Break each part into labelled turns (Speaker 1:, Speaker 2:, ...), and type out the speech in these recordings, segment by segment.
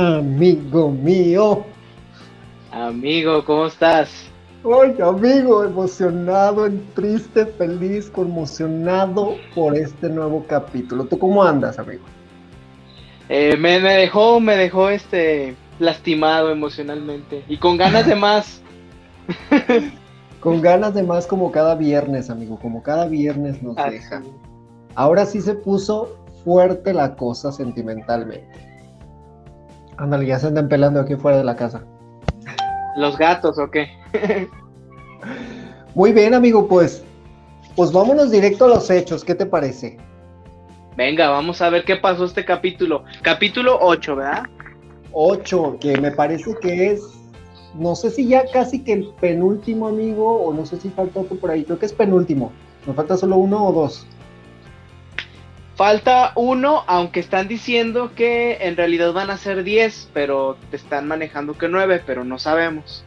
Speaker 1: amigo mío.
Speaker 2: Amigo, ¿cómo estás?
Speaker 1: Ay, amigo, emocionado, triste, feliz, conmocionado por este nuevo capítulo. ¿Tú cómo andas, amigo?
Speaker 2: Eh, me, me, dejó, me dejó este lastimado emocionalmente y con ganas de más.
Speaker 1: con ganas de más como cada viernes, amigo, como cada viernes nos deja. Ahora sí se puso fuerte la cosa sentimentalmente. Ándale, ya se andan pelando aquí fuera de la casa.
Speaker 2: ¿Los gatos o qué?
Speaker 1: Muy bien, amigo, pues, pues vámonos directo a los hechos, ¿qué te parece?
Speaker 2: Venga, vamos a ver qué pasó este capítulo. Capítulo 8, ¿verdad?
Speaker 1: 8, que me parece que es, no sé si ya casi que el penúltimo, amigo, o no sé si falta otro por ahí, creo que es penúltimo. ¿Me falta solo uno o dos?
Speaker 2: Falta uno, aunque están diciendo que en realidad van a ser 10, pero te están manejando que 9, pero no sabemos.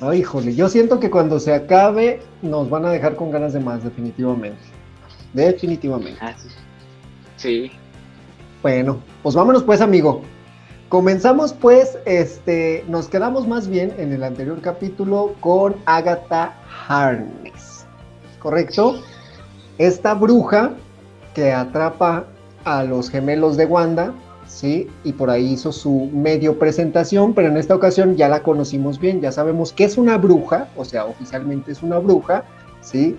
Speaker 1: Ay, híjole, yo siento que cuando se acabe nos van a dejar con ganas de más, definitivamente. Definitivamente.
Speaker 2: Ah, sí. sí.
Speaker 1: Bueno, pues vámonos pues, amigo. Comenzamos pues, este, nos quedamos más bien en el anterior capítulo con Agatha Harness, ¿correcto? Esta bruja que atrapa a los gemelos de Wanda, ¿sí? Y por ahí hizo su medio presentación, pero en esta ocasión ya la conocimos bien, ya sabemos que es una bruja, o sea, oficialmente es una bruja, ¿sí?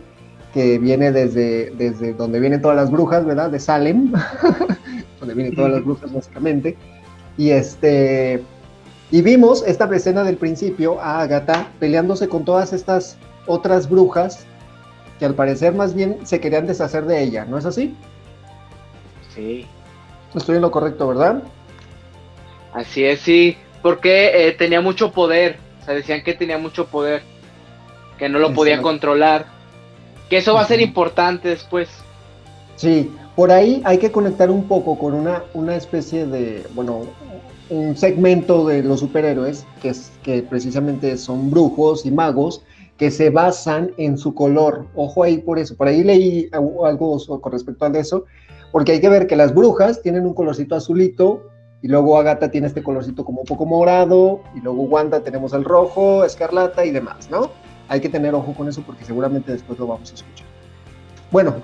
Speaker 1: Que viene desde, desde donde vienen todas las brujas, ¿verdad? De Salem, donde vienen todas las brujas básicamente. Y este... Y vimos esta escena del principio a Agatha peleándose con todas estas otras brujas que al parecer más bien se querían deshacer de ella, ¿no es así?
Speaker 2: Sí.
Speaker 1: Estoy en lo correcto, ¿verdad?
Speaker 2: Así es, sí, porque eh, tenía mucho poder, o sea, decían que tenía mucho poder, que no lo podía controlar, que eso va a ser importante después.
Speaker 1: Sí, por ahí hay que conectar un poco con una, una especie de, bueno, un segmento de los superhéroes, que, es, que precisamente son brujos y magos, que se basan en su color. Ojo ahí por eso. Por ahí leí algo con respecto a eso, porque hay que ver que las brujas tienen un colorcito azulito y luego Agatha tiene este colorcito como un poco morado y luego Wanda tenemos el rojo, escarlata y demás, ¿no? Hay que tener ojo con eso porque seguramente después lo vamos a escuchar. Bueno,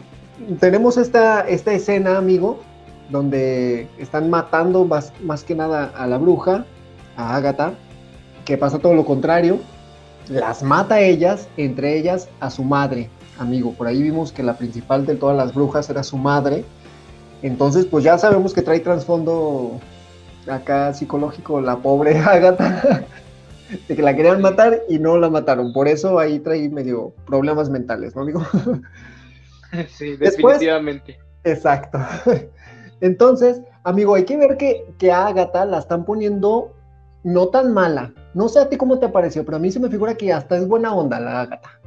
Speaker 1: tenemos esta, esta escena, amigo, donde están matando más, más que nada a la bruja, a Agatha, que pasa todo lo contrario las mata a ellas, entre ellas a su madre, amigo. Por ahí vimos que la principal de todas las brujas era su madre. Entonces, pues ya sabemos que trae trasfondo acá psicológico la pobre Agatha, de que la querían matar y no la mataron. Por eso ahí trae medio problemas mentales, ¿no, amigo?
Speaker 2: Sí, definitivamente.
Speaker 1: exacto. Entonces, amigo, hay que ver que, que a Agatha la están poniendo no tan mala. No sé a ti cómo te pareció, pero a mí se me figura que hasta es buena onda la gata.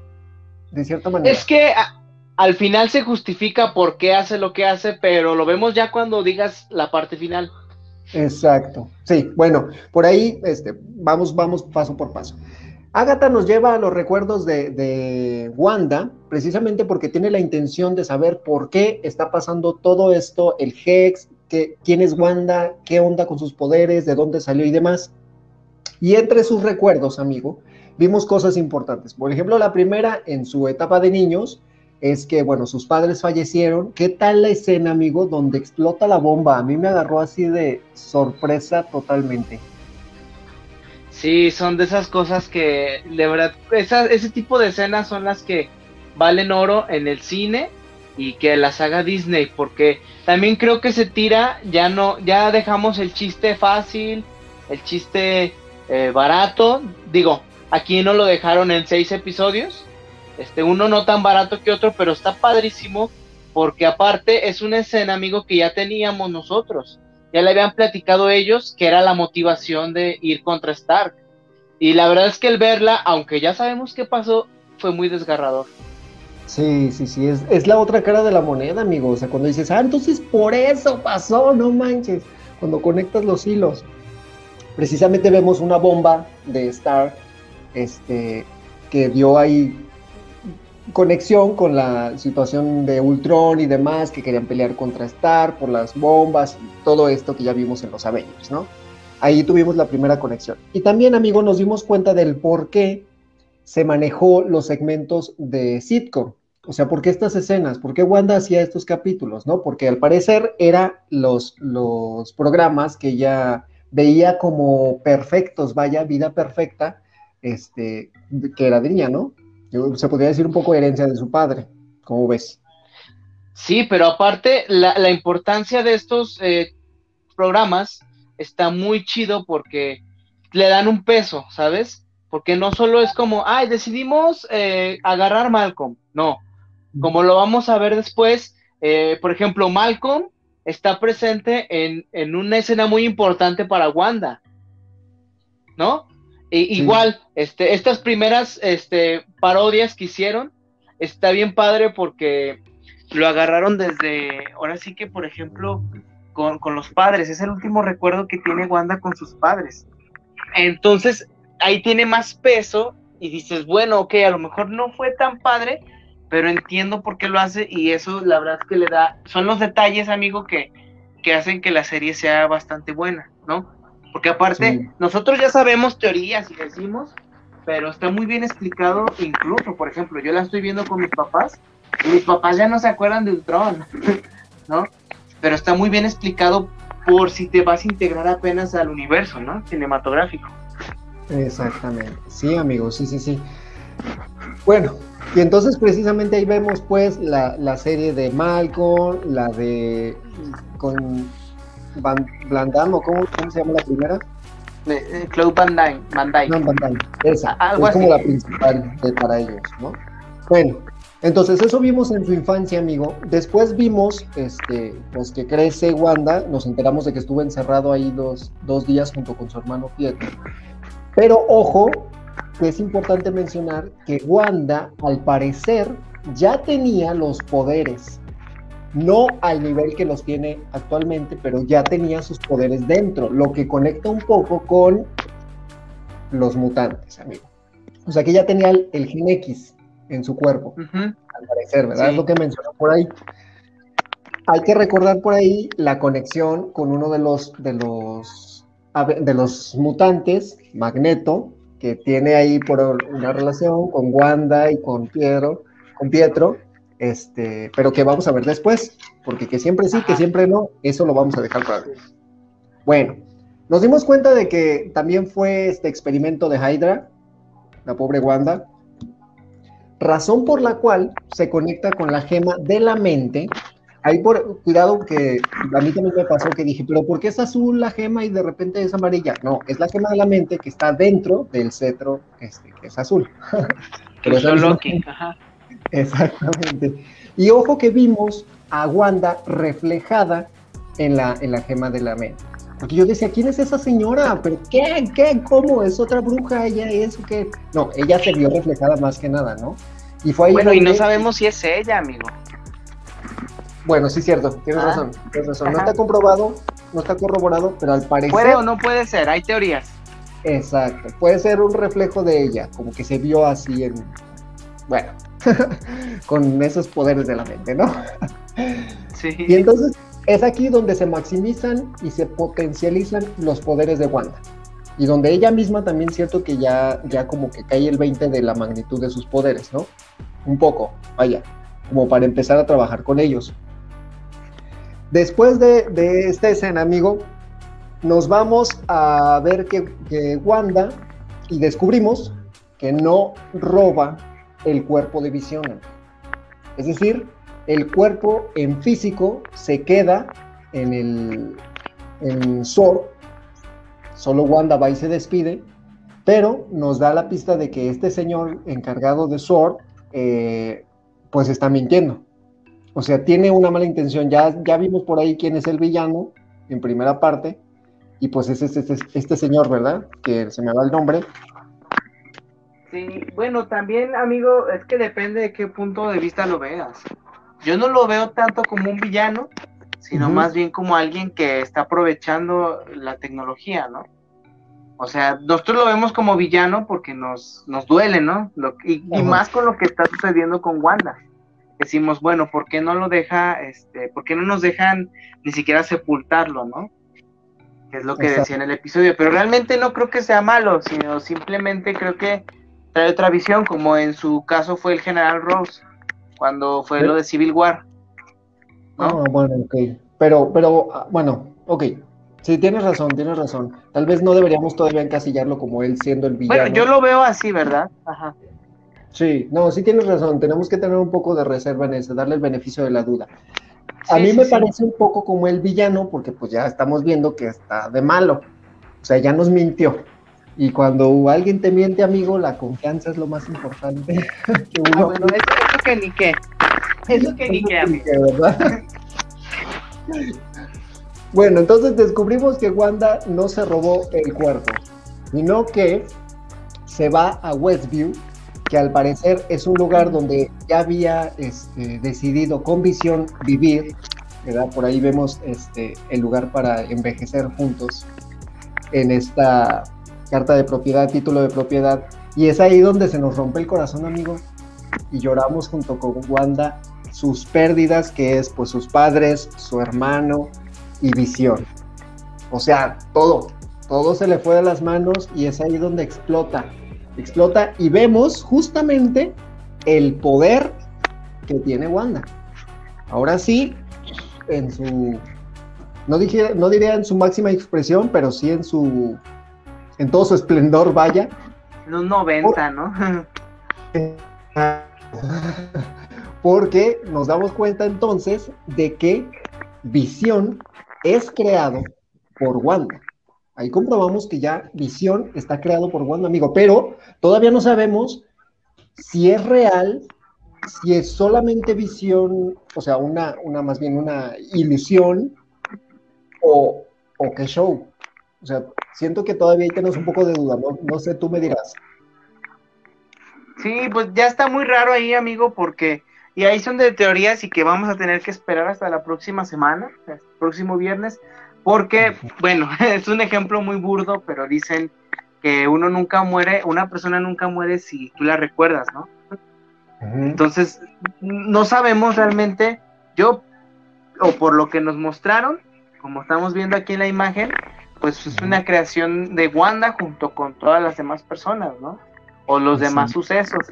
Speaker 1: De cierta manera.
Speaker 2: Es que al final se justifica por qué hace lo que hace, pero lo vemos ya cuando digas la parte final.
Speaker 1: Exacto. Sí, bueno, por ahí este, vamos, vamos paso por paso. Agatha nos lleva a los recuerdos de, de, Wanda, precisamente porque tiene la intención de saber por qué está pasando todo esto, el Hex, que, quién es Wanda, qué onda con sus poderes, de dónde salió y demás. Y entre sus recuerdos, amigo, vimos cosas importantes. Por ejemplo, la primera en su etapa de niños es que, bueno, sus padres fallecieron. ¿Qué tal la escena, amigo, donde explota la bomba? A mí me agarró así de sorpresa totalmente.
Speaker 2: Sí, son de esas cosas que, de verdad, ese tipo de escenas son las que valen oro en el cine y que las haga Disney, porque también creo que se tira, ya no, ya dejamos el chiste fácil, el chiste eh, barato. Digo, aquí no lo dejaron en seis episodios. Este, uno no tan barato que otro, pero está padrísimo porque aparte es una escena, amigo, que ya teníamos nosotros. Ya le habían platicado ellos que era la motivación de ir contra Stark. Y la verdad es que el verla, aunque ya sabemos qué pasó, fue muy desgarrador.
Speaker 1: Sí, sí, sí, es, es la otra cara de la moneda, amigo. O sea, cuando dices, ah, entonces por eso pasó, no manches. Cuando conectas los hilos precisamente vemos una bomba de Star este, que dio ahí conexión con la situación de Ultron y demás, que querían pelear contra Star por las bombas y todo esto que ya vimos en los Avengers, ¿no? Ahí tuvimos la primera conexión. Y también, amigo, nos dimos cuenta del por qué se manejó los segmentos de sitcom. O sea, ¿por qué estas escenas? ¿Por qué Wanda hacía estos capítulos? ¿No? Porque al parecer eran los, los programas que ella veía como perfectos, vaya, vida perfecta, este, que era de niña, ¿no? Se podría decir un poco herencia de su padre, ¿cómo ves?
Speaker 2: Sí, pero aparte, la, importancia de estos eh, programas está muy chido porque le dan un peso, ¿sabes? Porque no solo es como, ay, decidimos eh, agarrar Malcolm, no, como lo vamos a ver después, eh, por ejemplo, Malcolm está presente en, en, una escena muy importante para Wanda, ¿no? Igual, este, estas primeras este, parodias que hicieron, está bien padre porque lo agarraron desde, ahora sí que, por ejemplo, con, con, los padres, es el último recuerdo que tiene Wanda con sus padres. Entonces, ahí tiene más peso y dices, bueno, ok, a lo mejor no fue tan padre, pero entiendo por qué lo hace y eso la verdad es que le da, son los detalles, amigo, que, que hacen que la serie sea bastante buena, ¿no? Porque aparte, nosotros ya sabemos teorías y decimos, pero está muy bien explicado, incluso, por ejemplo, yo la estoy viendo con mis papás, y mis papás ya no se acuerdan de Ultron, ¿no? Pero está muy bien explicado por si te vas a integrar apenas al universo, ¿no? Cinematográfico.
Speaker 1: Exactamente. Sí, amigos, sí, sí, sí. Bueno, y entonces precisamente ahí vemos pues la, la serie de Malcolm, la de con Van, Blandam, o cómo, se llama la primera?
Speaker 2: Eh, Claude Van Dyne. Van.
Speaker 1: No, Van Esa. es como la principal para ellos, ¿no? Bueno, entonces eso vimos en su infancia, amigo. Después vimos, este, pues que crece Wanda. Nos enteramos de que estuvo encerrado ahí dos, dos días junto con su hermano Pietro. Pero ojo, que es importante mencionar que Wanda, al parecer, ya tenía los poderes no al nivel que los tiene actualmente, pero ya tenía sus poderes dentro, lo que conecta un poco con los mutantes, amigo. O sea que ya tenía el, Gen X en su cuerpo, al parecer, ¿verdad? Es lo que mencionó por ahí. Hay que recordar por ahí la conexión con uno de los, de los, de los mutantes, Magneto, que tiene ahí por una relación con Wanda y con Pietro, con Pietro, este, pero que vamos a ver después, porque que siempre sí, que siempre no, eso lo vamos a dejar para ver. Bueno, nos dimos cuenta de que también fue este experimento de Hydra, la pobre Wanda, razón por la cual se conecta con la gema de la mente. Ahí por cuidado que a mí también me pasó que dije, pero ¿por qué es azul la gema y de repente es amarilla? No, es la gema de la mente que está dentro del cetro este, que es azul.
Speaker 2: pero es Loki, ajá.
Speaker 1: Exactamente. Y ojo que vimos a Wanda reflejada en la, en la gema de la mente. Porque yo decía, ¿quién es esa señora? ¿Pero qué? ¿Qué? ¿Cómo? ¿Es otra bruja? ¿Ella es o qué? No, ella se vio reflejada más que nada, ¿no?
Speaker 2: Y fue ahí Bueno, y no sabemos si es ella, amigo.
Speaker 1: Bueno, sí, cierto, tienes ah. razón, tienes razón. No está comprobado, no está corroborado, pero al parecer.
Speaker 2: Puede o no puede ser, hay teorías.
Speaker 1: Exacto, puede ser un reflejo de ella, como que se vio así en. Bueno, con esos poderes de la mente, ¿no? sí. Y entonces es aquí donde se maximizan y se potencializan los poderes de Wanda. Y donde ella misma también cierto que ya, ya como que cae el 20 de la magnitud de sus poderes, ¿no? Un poco, vaya, como para empezar a trabajar con ellos. Después de, esta escena, amigo, nos vamos a ver que, que Wanda y descubrimos que no roba el cuerpo de visión. Es decir, el cuerpo en físico se queda en el en Sword, solo Wanda va y se despide, pero nos da la pista de que este señor encargado de Sword, eh, pues está mintiendo. O sea, tiene una mala intención. Ya, ya vimos por ahí quién es el villano en primera parte, y pues es este, este, este señor, ¿verdad? Que se me va el nombre,
Speaker 2: Sí, bueno, también, amigo, es que depende de qué punto de vista lo veas. Yo no lo veo tanto como un villano, sino más bien como alguien que está aprovechando la tecnología, ¿no? O sea, nosotros lo vemos como villano porque nos, nos duele, ¿no? Lo, y, y, más con lo que está sucediendo con Wanda. Decimos, bueno, ¿por qué no lo deja, este, por qué no nos dejan ni siquiera sepultarlo, ¿no? Que es lo que decía en el episodio. Pero realmente no creo que sea malo, sino simplemente creo que trae otra visión, como en su caso fue el General Rose, cuando fue lo de Civil War.
Speaker 1: ¿no? Ah, bueno, ok. Pero, pero, ah, bueno, ok. Sí, tienes razón, tienes razón. Tal vez no deberíamos todavía encasillarlo como él siendo el villano.
Speaker 2: Bueno, yo lo veo así, ¿verdad? Ajá.
Speaker 1: Sí, no, sí tienes razón. Tenemos que tener un poco de reserva en eso, darle el beneficio de la duda. A mí me parece un poco como el villano, porque pues ya estamos viendo que está de malo. O sea, ya nos mintió. Y cuando alguien te miente, amigo, la confianza es lo más importante.
Speaker 2: que ah, bueno, eso, que ni qué. Eso que ni qué, amigo. ¿verdad?
Speaker 1: Bueno, entonces descubrimos que Wanda no se robó el cuerpo, sino que se va a Westview, que al parecer es un lugar donde ya había este, decidido con visión vivir, ¿verdad? Por ahí vemos este, el lugar para envejecer juntos en esta carta de propiedad, título de propiedad, y es ahí donde se nos rompe el corazón, amigo, y lloramos junto con Wanda sus pérdidas, que es pues sus padres, su hermano, y visión. O sea, todo, todo se le fue de las manos y es ahí donde explota. Explota y vemos justamente el poder que tiene Wanda. Ahora sí, en su, no, dije, no diría en su máxima expresión, pero sí en su, en todo su esplendor, vaya.
Speaker 2: Los 90, ¿no?
Speaker 1: Porque nos damos cuenta entonces de que Visión es creado por Wanda. Ahí comprobamos que ya Visión está creado por Wanda, amigo, pero todavía no sabemos si es real, si es solamente visión, o sea, una, una más bien una ilusión, o, o qué show. O sea, siento que todavía ahí tenemos un poco de duda, ¿no? No sé, tú me dirás.
Speaker 2: Sí, pues ya está muy raro ahí, amigo, porque y ahí son de teorías y que vamos a tener que esperar hasta la próxima semana, el próximo viernes, porque, bueno, es un ejemplo muy burdo, pero dicen que uno nunca muere, una persona nunca muere si tú la recuerdas, ¿no? Entonces, no sabemos realmente, yo, o por lo que nos mostraron, como estamos viendo aquí en la imagen, pues es una creación de Wanda junto con todas las demás personas, ¿no? O los demás sucesos.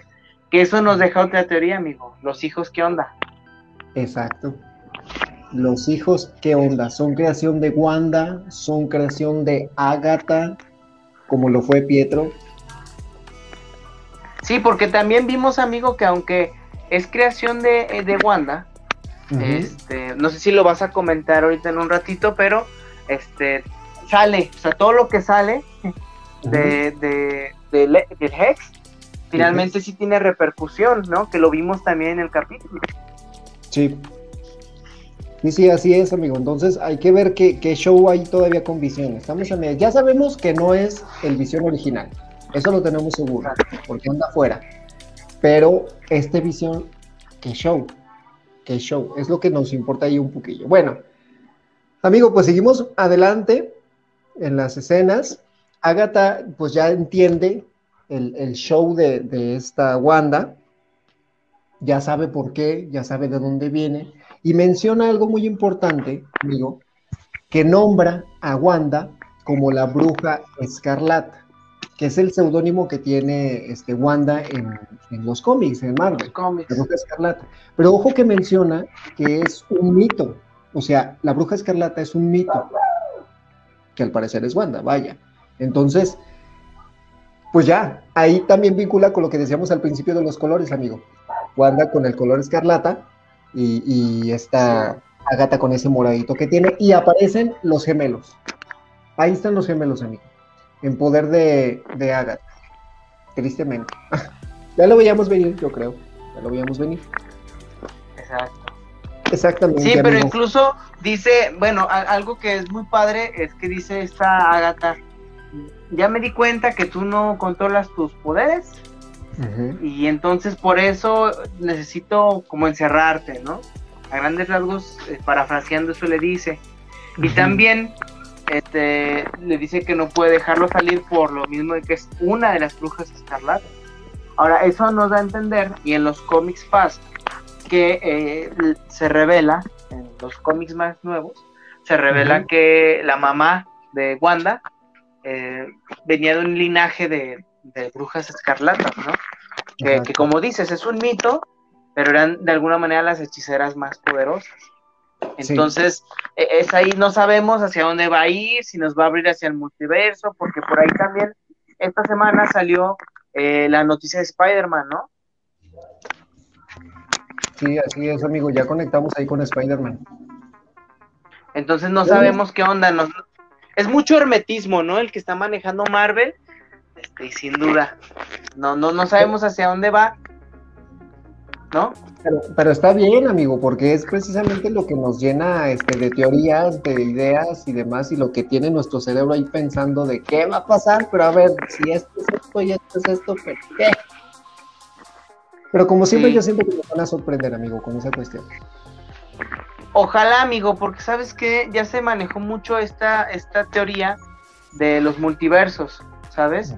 Speaker 2: Que eso nos deja otra teoría, amigo. Los hijos, ¿qué onda?
Speaker 1: Exacto. Los hijos, ¿qué onda? ¿Son creación de Wanda? ¿Son creación de Agatha? Como lo fue Pietro.
Speaker 2: Sí, porque también vimos, amigo, que aunque es creación de, eh, de Wanda, este, no sé si lo vas a comentar ahorita en un ratito, pero este sale, o sea, todo lo que sale de, de, de, Hex finalmente sí tiene repercusión, ¿no? Que lo vimos también en el capítulo.
Speaker 1: Sí. Sí, sí, así es, amigo. Entonces hay que ver qué, show hay todavía con Visión. Estamos en Ya sabemos que no es el Visión original. Eso lo tenemos seguro, porque anda afuera. Pero este Visión, qué show. Qué show. Es lo que nos importa ahí un poquillo. Bueno, amigo, pues seguimos adelante en las escenas. Agatha, pues ya entiende el, show de, esta Wanda, ya sabe por qué, ya sabe de dónde viene, y menciona algo muy importante, amigo, que nombra a Wanda como la bruja escarlata, que es el seudónimo que tiene este Wanda en, los cómics, en Marvel, la bruja escarlata. Pero ojo que menciona que es un mito, o sea, la bruja escarlata es un mito, que al parecer es Wanda, vaya. Entonces, pues ya, ahí también vincula con lo que decíamos al principio de los colores, amigo. Wanda con el color escarlata y, y esta Agata con ese moradito que tiene y aparecen los gemelos. Ahí están los gemelos, amigo. En poder de, de Agatha. Tristemente. ya lo veíamos venir, yo creo. Ya lo veíamos venir. Exactamente.
Speaker 2: Sí, pero incluso dice, bueno, algo que es muy padre es que dice esta Agatha ya me di cuenta que tú no controlas tus poderes y entonces por eso necesito como encerrarte, ¿no? A grandes rasgos, eh, parafraseando eso le dice. Y también este, le dice que no puede dejarlo salir por lo mismo de que es una de las brujas escarlatas. Ahora, eso nos da a entender, y en los cómics Fast, que eh, se revela, en los cómics más nuevos, se revela que la mamá de Wanda eh, venía de un linaje de, brujas escarlatas, ¿no? Que, como dices, es un mito, pero eran de alguna manera las hechiceras más poderosas. Entonces, e, es ahí, no sabemos hacia dónde va a ir, si nos va a abrir hacia el multiverso, porque por ahí también esta semana salió eh, la noticia de Spider-Man, ¿no?
Speaker 1: Sí, así es, amigo, ya conectamos ahí con Spider-Man.
Speaker 2: Entonces no sabemos qué onda, nos, es mucho hermetismo, ¿no? El que está manejando Marvel, este, y sin duda, no, no, no sabemos hacia dónde va, ¿no?
Speaker 1: Pero, está bien, amigo, porque es precisamente lo que nos llena este, de teorías, de ideas y demás, y lo que tiene nuestro cerebro ahí pensando de qué va a pasar, pero a ver, si esto es esto y esto es esto, ¿pero qué? Pero como siempre, yo siento que me van a sorprender, amigo, con esa cuestión.
Speaker 2: Ojalá, amigo, porque sabes que ya se manejó mucho esta, esta teoría de los multiversos, ¿sabes?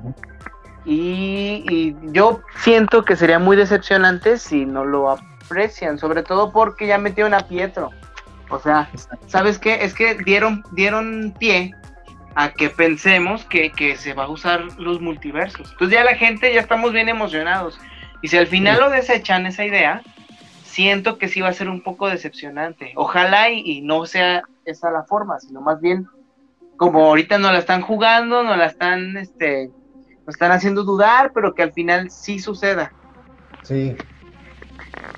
Speaker 2: y, yo siento que sería muy decepcionante si no lo aprecian, sobre todo porque ya metieron a Pietro. O sea, ¿sabes qué? Es que dieron, dieron pie a que pensemos que, que, se va a usar los multiversos. Entonces ya la gente ya estamos bien emocionados. Y si al final lo desechan esa idea, siento que sí va a ser un poco decepcionante. Ojalá y, no sea esa la forma, sino más bien como ahorita no la están jugando, no la están, este, nos están haciendo dudar, pero que al final sí suceda.
Speaker 1: Sí.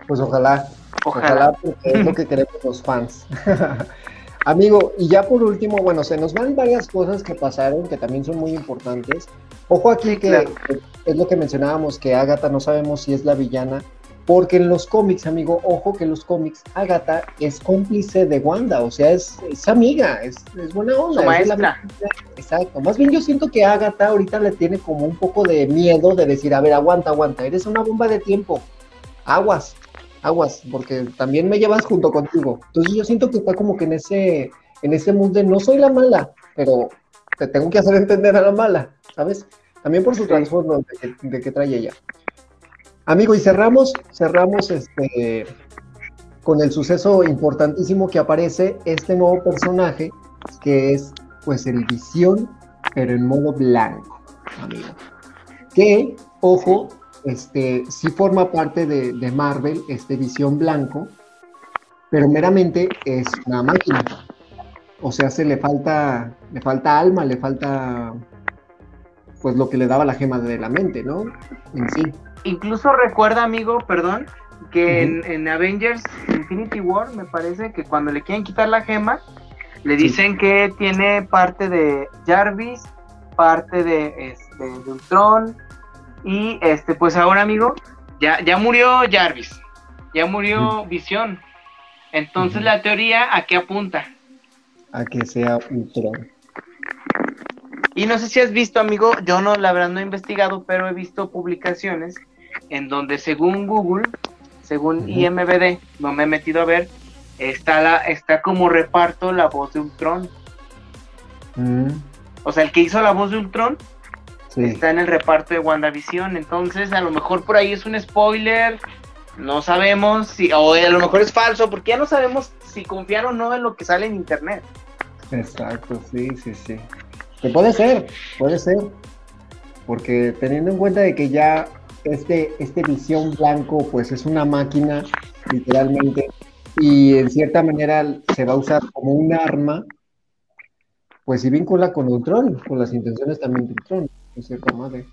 Speaker 1: Pues ojalá. Ojalá, porque es lo que queremos los fans. Amigo, y ya por último, bueno, se nos van varias cosas que pasaron que también son muy importantes. Ojo aquí que es lo que mencionábamos, que Agatha no sabemos si es la villana, porque en los cómics, amigo, ojo que en los cómics Agatha es cómplice de Wanda, o sea, es, amiga, es, buena onda.
Speaker 2: maestra.
Speaker 1: exacto. Más bien yo siento que Agatha ahorita le tiene como un poco de miedo de decir, a ver, aguanta, aguanta, eres una bomba de tiempo. Aguas, aguas, porque también me llevas junto contigo. Entonces yo siento que está como que en ese, en ese mundo de no soy la mala, pero te tengo que hacer entender a la mala, ¿sabes? También por su trasfondo de, de que trae ella. Amigo, y cerramos, cerramos este, con el suceso importantísimo que aparece este nuevo personaje, que es pues el Visión, pero en modo blanco, amigo. Que, ojo, este, sí forma parte de, de Marvel, este Visión blanco, pero meramente es una máquina. O sea, se le falta, le falta alma, le falta pues lo que le daba la gema de la mente, ¿no? En sí
Speaker 2: incluso recuerda, amigo, perdón, que en, Avengers Infinity War me parece que cuando le quieren quitar la gema, le dicen que tiene parte de Jarvis, parte de, este, de Ultron, y este, pues ahora, amigo, ya, ya murió Jarvis, ya murió Visión. Entonces la teoría, ¿a qué apunta?
Speaker 1: A que sea Ultron.
Speaker 2: Y no sé si has visto, amigo, yo no, la verdad no he investigado, pero he visto publicaciones en donde según Google, según IMBD, no me he metido a ver, está, la, está como reparto la voz de Ultron. Mm. O sea, el que hizo la voz de Ultron está en el reparto de WandaVision, entonces a lo mejor por ahí es un spoiler, no sabemos si, o a lo mejor es falso, porque ya no sabemos si confiar o no en lo que sale en internet.
Speaker 1: Exacto, sí, sí, sí. Que puede ser, puede ser. Porque teniendo en cuenta de que ya este, este visión blanco pues es una máquina literalmente y en cierta manera se va a usar como un arma, pues si vincula con Ultron, con las intenciones también de Ultron, en cierta madre,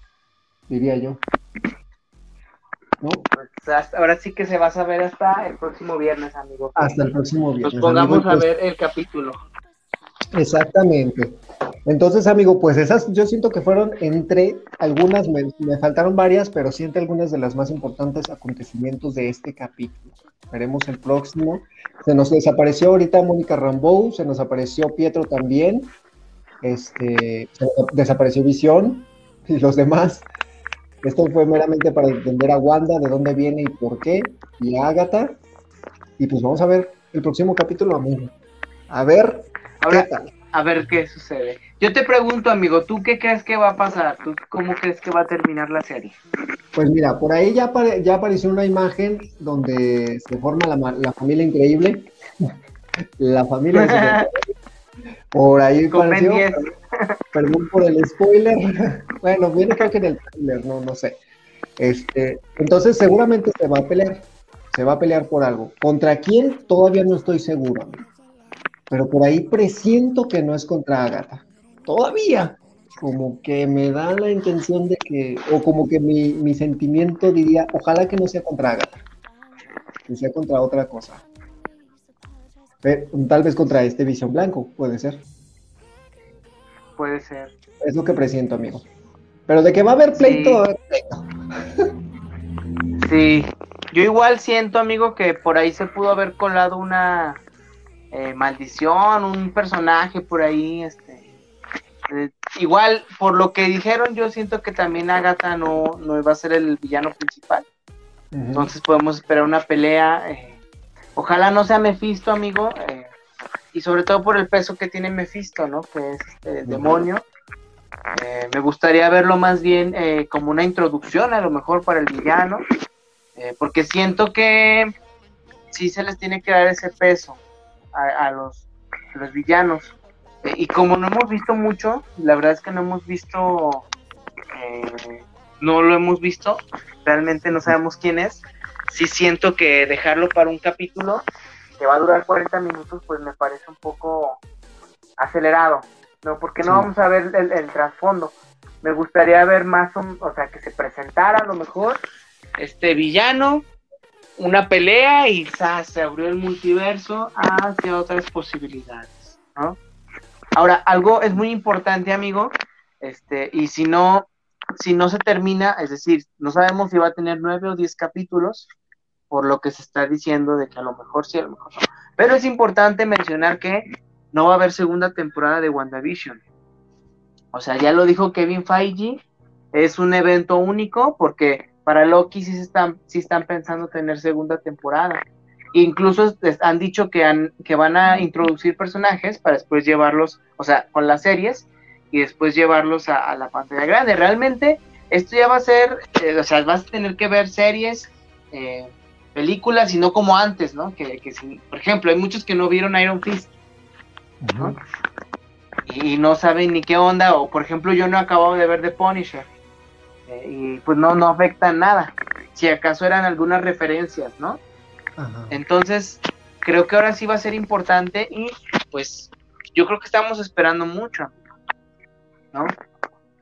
Speaker 1: diría yo.
Speaker 2: ¿No? Ahora sí que se va a saber hasta el próximo viernes, amigo.
Speaker 1: Hasta el próximo viernes.
Speaker 2: Nos pongamos a pues ver el capítulo.
Speaker 1: Exactamente. Entonces, amigo, pues esas yo siento que fueron entre algunas, me, faltaron varias, pero siento algunas de las más importantes acontecimientos de este capítulo. Veremos el próximo. Se nos desapareció ahorita Mónica Rambeau, se nos apareció Pietro también, este, desapareció Visión y los demás. Esto fue meramente para entender a Wanda, de dónde viene y por qué, y a Agatha. Y pues vamos a ver el próximo capítulo, amigo. A ver, ¿qué tal?
Speaker 2: a ver qué sucede. Yo te pregunto, amigo, ¿tú qué crees que va a pasar? ¿Tú cómo crees que va a terminar la serie?
Speaker 1: Pues mira, por ahí ya, ya apareció una imagen donde se forma la, familia increíble. la familia Por ahí apareció, perdón por el spoiler. bueno, viene creo que en el trailer, no, no sé. Este, entonces seguramente se va a pelear. Se va a pelear por algo. ¿Contra quién? Todavía no estoy seguro. Pero por ahí presiento que no es contra Agatha. Todavía. Como que me da la intención de que, o como que mi, sentimiento diría, ojalá que no sea contra Agatha. Que sea contra otra cosa. tal vez contra este Visión Blanco, puede ser.
Speaker 2: Puede ser.
Speaker 1: Es lo que presiento, amigo. Pero de que va a haber pleito, pleito.
Speaker 2: Sí, yo igual siento, amigo, que por ahí se pudo haber colado una eh, maldición, un personaje por ahí, este. Eh, igual, por lo que dijeron, yo siento que también Agatha no, no iba a ser el villano principal. Entonces podemos esperar una pelea. Eh, ojalá no sea Mephisto, amigo. y sobre todo por el peso que tiene Mephisto, ¿no? Que es este, demonio. me gustaría verlo más bien como una introducción, a lo mejor, para el villano. Eh, porque siento que sí se les tiene que dar ese peso a, los, los, villanos. Eh, y como no hemos visto mucho, la verdad es que no hemos visto, eh, no lo hemos visto, realmente no sabemos quién es. Sí siento que dejarlo para un capítulo que va a durar 40 minutos, pues me parece un poco acelerado, ¿no? Porque no vamos a ver el, el trasfondo. Me gustaría ver más, o sea, que se presentara a lo mejor este villano, una pelea y se abrió el multiverso hacia otras posibilidades, ¿no? Ahora, algo es muy importante, amigo, este, y si no, si no se termina, es decir, no sabemos si va a tener nueve o diez capítulos, por lo que se está diciendo de que a lo mejor sí, a lo mejor no. Pero es importante mencionar que no va a haber segunda temporada de WandaVision. O sea, ya lo dijo Kevin Feige, es un evento único porque para Loki sí, se están, sí están pensando tener segunda temporada. Incluso han dicho que, han, que van a introducir personajes para después llevarlos, o sea, con las series y después llevarlos a, la pantalla grande. Realmente esto ya va a ser, eh, o sea, vas a tener que ver series, eh, películas y no como antes, ¿no? Que, que por ejemplo, hay muchos que no vieron Iron Fist, Y, y no saben ni qué onda, o por ejemplo, yo no he acabado de ver The Punisher y pues no, no afecta nada. Si acaso eran algunas referencias, ¿no? Entonces, creo que ahora sí va a ser importante y pues yo creo que estamos esperando mucho, ¿no?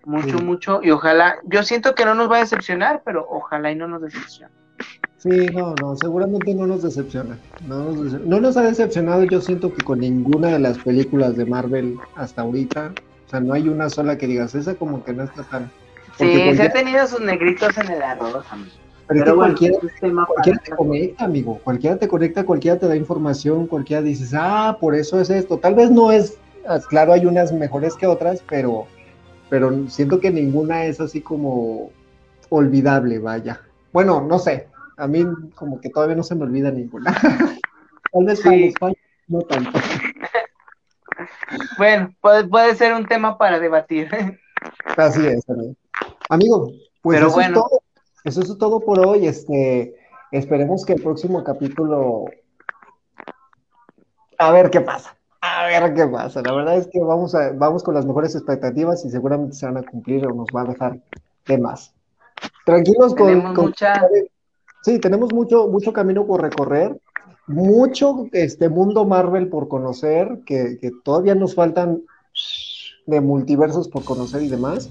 Speaker 2: Mucho, mucho, y ojalá, yo siento que no nos va a decepcionar, pero ojalá y no nos decepcione.
Speaker 1: Sí, no, no, seguramente no nos decepciona. No nos, no nos ha decepcionado, yo siento que con ninguna de las películas de Marvel hasta ahorita, o sea, no hay una sola que digas, esa como que no está tan
Speaker 2: sí, se ha tenido sus negritos en el arroz, amigo.
Speaker 1: Pero, cualquiera, te conecta, amigo. Cualquiera te conecta, cualquiera te da información, cualquiera dices, ah, por eso es esto. Tal vez no es, claro, hay unas mejores que otras, pero, pero siento que ninguna es así como olvidable, vaya. Bueno, no sé. A mí como que todavía no se me olvida ninguna. Tal vez sí. no tanto.
Speaker 2: bueno, puede, puede ser un tema para debatir.
Speaker 1: Así es, amigo. Amigo, pues eso, es todo, eso es todo por hoy. Este, esperemos que el próximo capítulo. A ver qué pasa. A ver qué pasa. La verdad es que vamos, a, vamos con las mejores expectativas y seguramente se van a cumplir o nos va a dejar temas. Tranquilos con, mucha... Sí, tenemos mucho, mucho camino por recorrer, mucho este mundo Marvel por conocer, que, que todavía nos faltan de multiversos por conocer y demás.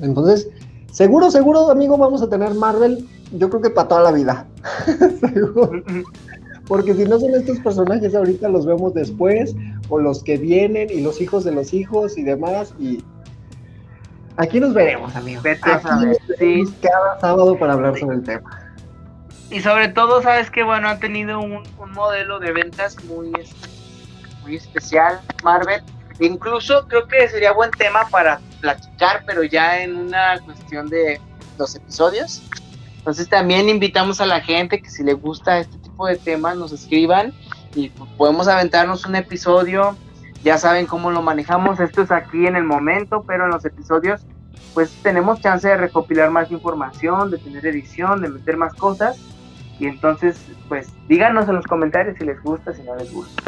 Speaker 1: Entonces, seguro, seguro, amigo, vamos a tener Marvel, yo creo que para toda la vida. Porque si no son estos personajes ahorita los vemos después, o los que vienen, y los hijos de los hijos y demás, y aquí nos veremos, amigo. Aquí cada sábado para hablar sobre el tema.
Speaker 2: Y sobre todo, sabes que bueno, han tenido un, modelo de ventas muy, muy especial, Marvel. Incluso creo que sería buen tema para platicar, pero ya en una cuestión de los episodios. Entonces también invitamos a la gente que si le gusta este tipo de temas nos escriban y podemos aventarnos un episodio ya saben cómo lo manejamos, esto es aquí en el momento, pero en los episodios pues tenemos chance de recopilar más información, de tener edición, de meter más cosas. Y entonces, pues díganos en los comentarios si les gusta, si no les gusta.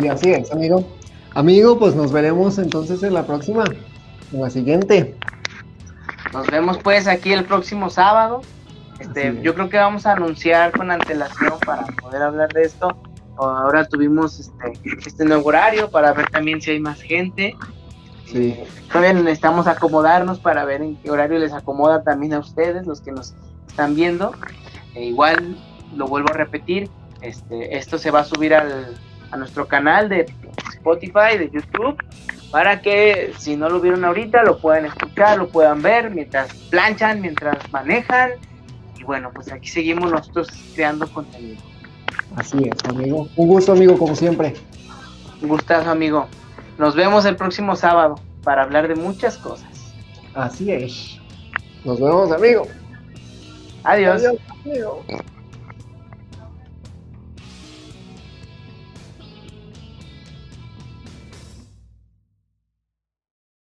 Speaker 1: Y así es, amigo. Amigo, pues nos veremos entonces en la próxima, en la siguiente.
Speaker 2: Nos vemos pues aquí el próximo sábado. Este, yo creo que vamos a anunciar con antelación para poder hablar de esto. Ahora tuvimos este, este nuevo horario para ver también si hay más gente. Sí. Todavía necesitamos acomodarnos para ver en qué horario les acomoda también a ustedes, los que nos están viendo. E igual, lo vuelvo a repetir, este, esto se va a subir al, a nuestro canal de Spotify, de YouTube, para que si no lo vieron ahorita, lo puedan escuchar, lo puedan ver mientras planchan, mientras manejan. Y bueno, pues aquí seguimos nosotros creando contenido.
Speaker 1: Así es, amigo. Un gusto, amigo, como siempre.
Speaker 2: Un gustazo, amigo. Nos vemos el próximo sábado para hablar de muchas cosas.
Speaker 1: Así es. Nos vemos, amigo.
Speaker 2: Adiós. Adiós amigo.